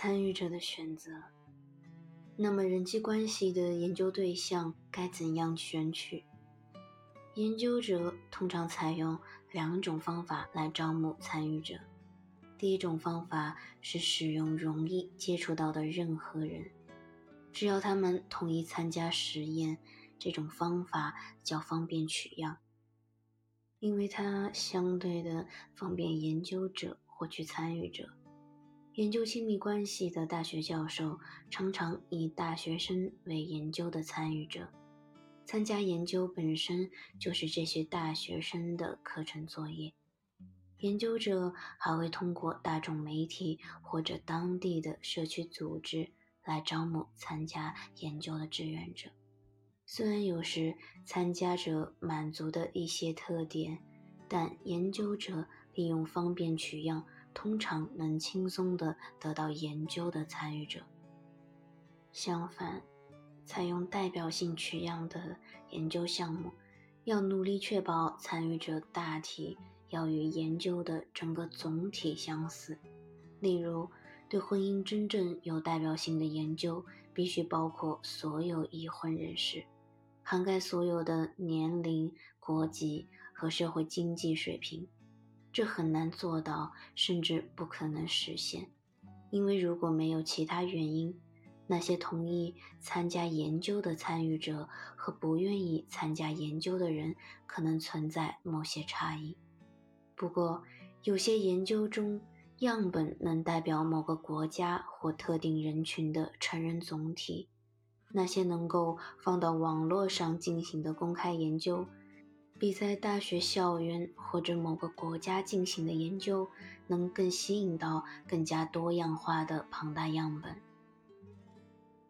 参与者的选择。那么，人际关系的研究对象该怎样选取？研究者通常采用两种方法来招募参与者。第一种方法是使用容易接触到的任何人，只要他们同意参加实验，这种方法较方便取样，因为它相对的方便研究者获取参与者。研究亲密关系的大学教授常常以大学生为研究的参与者，参加研究本身就是这些大学生的课程作业。研究者还会通过大众媒体或者当地的社区组织来招募参加研究的志愿者。虽然有时参加者满足的一些特点，但研究者利用方便取样，通常能轻松地得到研究的参与者。相反，采用代表性取样的研究项目，要努力确保参与者大体。要与研究的整个总体相似。例如，对婚姻真正有代表性的研究，必须包括所有已婚人士，涵盖所有的年龄、国籍和社会经济水平。这很难做到，甚至不可能实现，因为如果没有其他原因，那些同意参加研究的参与者和不愿意参加研究的人，可能存在某些差异。不过，有些研究中，样本能代表某个国家或特定人群的成人总体。那些能够放到网络上进行的公开研究，比在大学校园或者某个国家进行的研究能更吸引到更加多样化的庞大样本。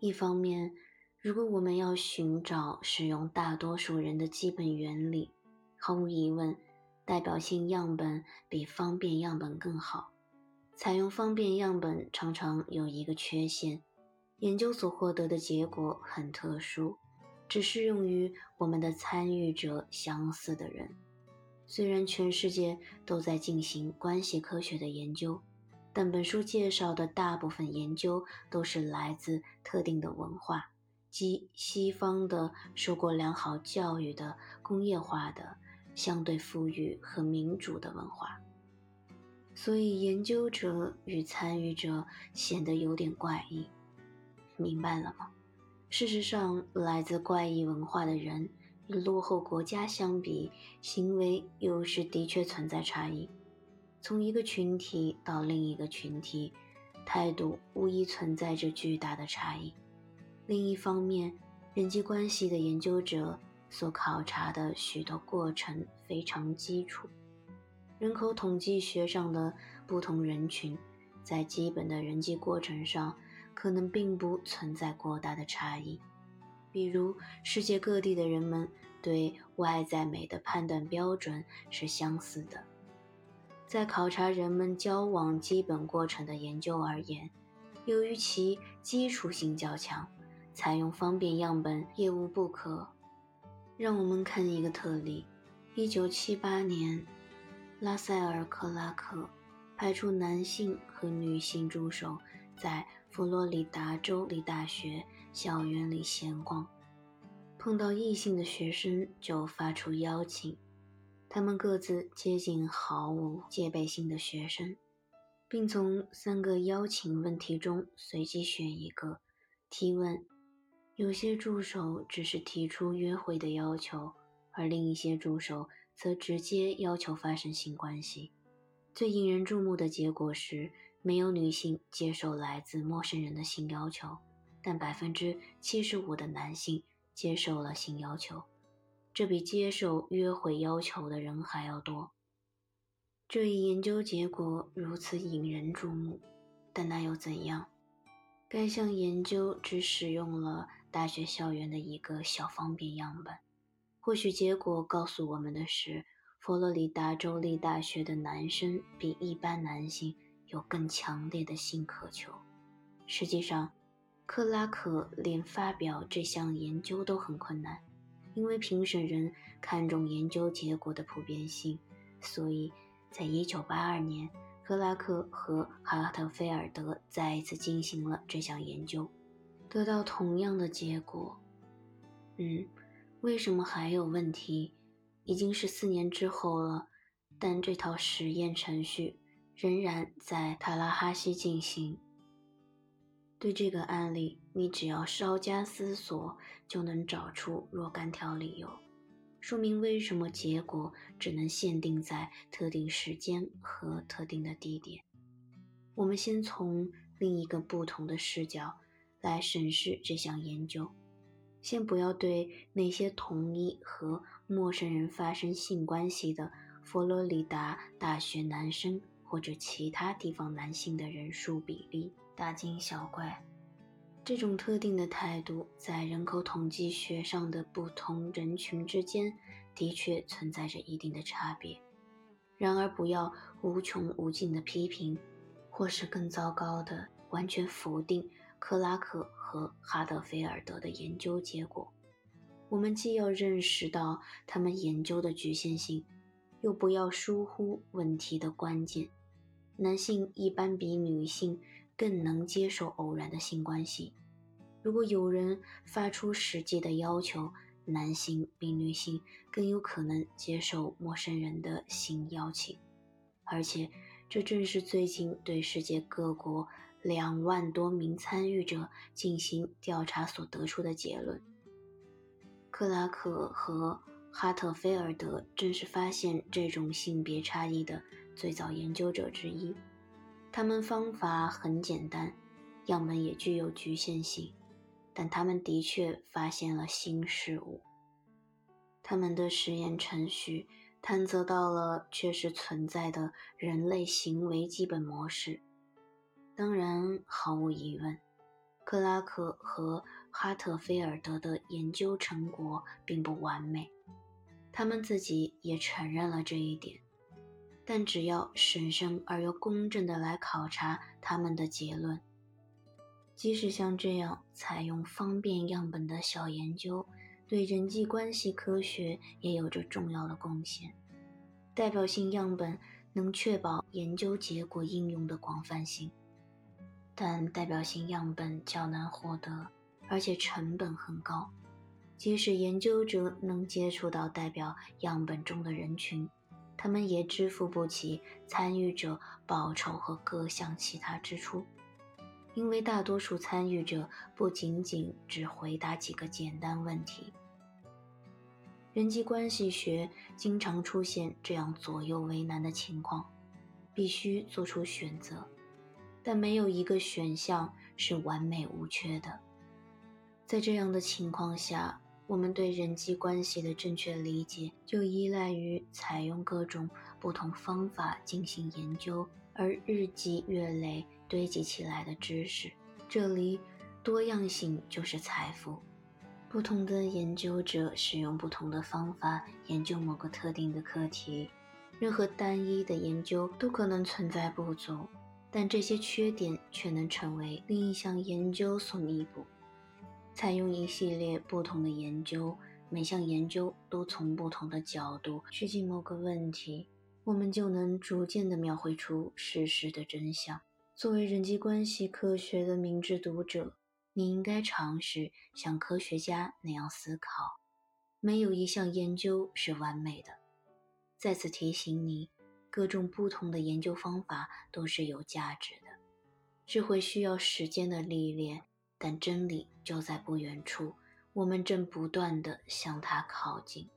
一方面，如果我们要寻找使用大多数人的基本原理，毫无疑问。代表性样本比方便样本更好。采用方便样本常常有一个缺陷：研究所获得的结果很特殊，只适用于我们的参与者相似的人。虽然全世界都在进行关系科学的研究，但本书介绍的大部分研究都是来自特定的文化，即西方的、受过良好教育的、工业化的。相对富裕和民主的文化，所以研究者与参与者显得有点怪异。明白了吗？事实上，来自怪异文化的人与落后国家相比，行为有时的确存在差异。从一个群体到另一个群体，态度无疑存在着巨大的差异。另一方面，人际关系的研究者。所考察的许多过程非常基础，人口统计学上的不同人群，在基本的人际过程上可能并不存在过大的差异。比如，世界各地的人们对外在美的判断标准是相似的。在考察人们交往基本过程的研究而言，由于其基础性较强，采用方便样本也无不可。让我们看一个特例：一九七八年，拉塞尔·克拉克派出男性和女性助手在佛罗里达州立大学校园里闲逛，碰到异性的学生就发出邀请。他们各自接近毫无戒备心的学生，并从三个邀请问题中随机选一个提问。有些助手只是提出约会的要求，而另一些助手则直接要求发生性关系。最引人注目的结果是，没有女性接受来自陌生人的性要求，但百分之七十五的男性接受了性要求，这比接受约会要求的人还要多。这一研究结果如此引人注目，但那又怎样？该项研究只使用了。大学校园的一个小方便样本，或许结果告诉我们的是，佛罗里达州立大学的男生比一般男性有更强烈的性渴求。实际上，克拉克连发表这项研究都很困难，因为评审人看重研究结果的普遍性，所以在1982年克拉克和哈特菲尔德再一次进行了这项研究，得到同样的结果。嗯，为什么还有问题？已经是四年之后了，但这套实验程序仍然在塔拉哈西进行。对这个案例，你只要稍加思索，就能找出若干条理由，说明为什么结果只能限定在特定时间和特定的地点。我们先从另一个不同的视角来审视这项研究。先不要对那些同意和陌生人发生性关系的佛罗里达大学男生或者其他地方男性的人数比例大惊小怪。这种特定的态度在人口统计学上的不同人群之间的确存在着一定的差别。然而，不要无穷无尽的批评，或是更糟糕的完全否定克拉克。和哈德菲尔德的研究结果，我们既要认识到他们研究的局限性，又不要疏忽问题的关键。男性一般比女性更能接受偶然的性关系。如果有人发出实际的要求，男性比女性更有可能接受陌生人的性邀请，而且这正是最近对世界各国。两万多名参与者进行调查所得出的结论。克拉克和哈特菲尔德正是发现这种性别差异的最早研究者之一。他们方法很简单，样本也具有局限性，但他们的确发现了新事物。他们的实验程序探测到了确实存在的人类行为基本模式。当然，毫无疑问，克拉克和哈特菲尔德的研究成果并不完美，他们自己也承认了这一点。但只要审慎而又公正地来考察他们的结论，即使像这样采用方便样本的小研究，对人际关系科学也有着重要的贡献。代表性样本能确保研究结果应用的广泛性。但代表性样本较难获得，而且成本很高。即使研究者能接触到代表样本中的人群，他们也支付不起参与者报酬和各项其他支出，因为大多数参与者不仅仅只回答几个简单问题。人际关系学经常出现这样左右为难的情况，必须做出选择。但没有一个选项是完美无缺的。在这样的情况下，我们对人际关系的正确理解就依赖于采用各种不同方法进行研究而日积月累堆积起来的知识。这里，多样性就是财富。不同的研究者使用不同的方法研究某个特定的课题，任何单一的研究都可能存在不足。但这些缺点却能成为另一项研究所弥补。采用一系列不同的研究，每项研究都从不同的角度去进某个问题，我们就能逐渐地描绘出事实的真相。作为人际关系科学的明智读者，你应该尝试像科学家那样思考：没有一项研究是完美的。再次提醒你。各种不同的研究方法都是有价值的，是会需要时间的历练，但真理就在不远处，我们正不断地向它靠近。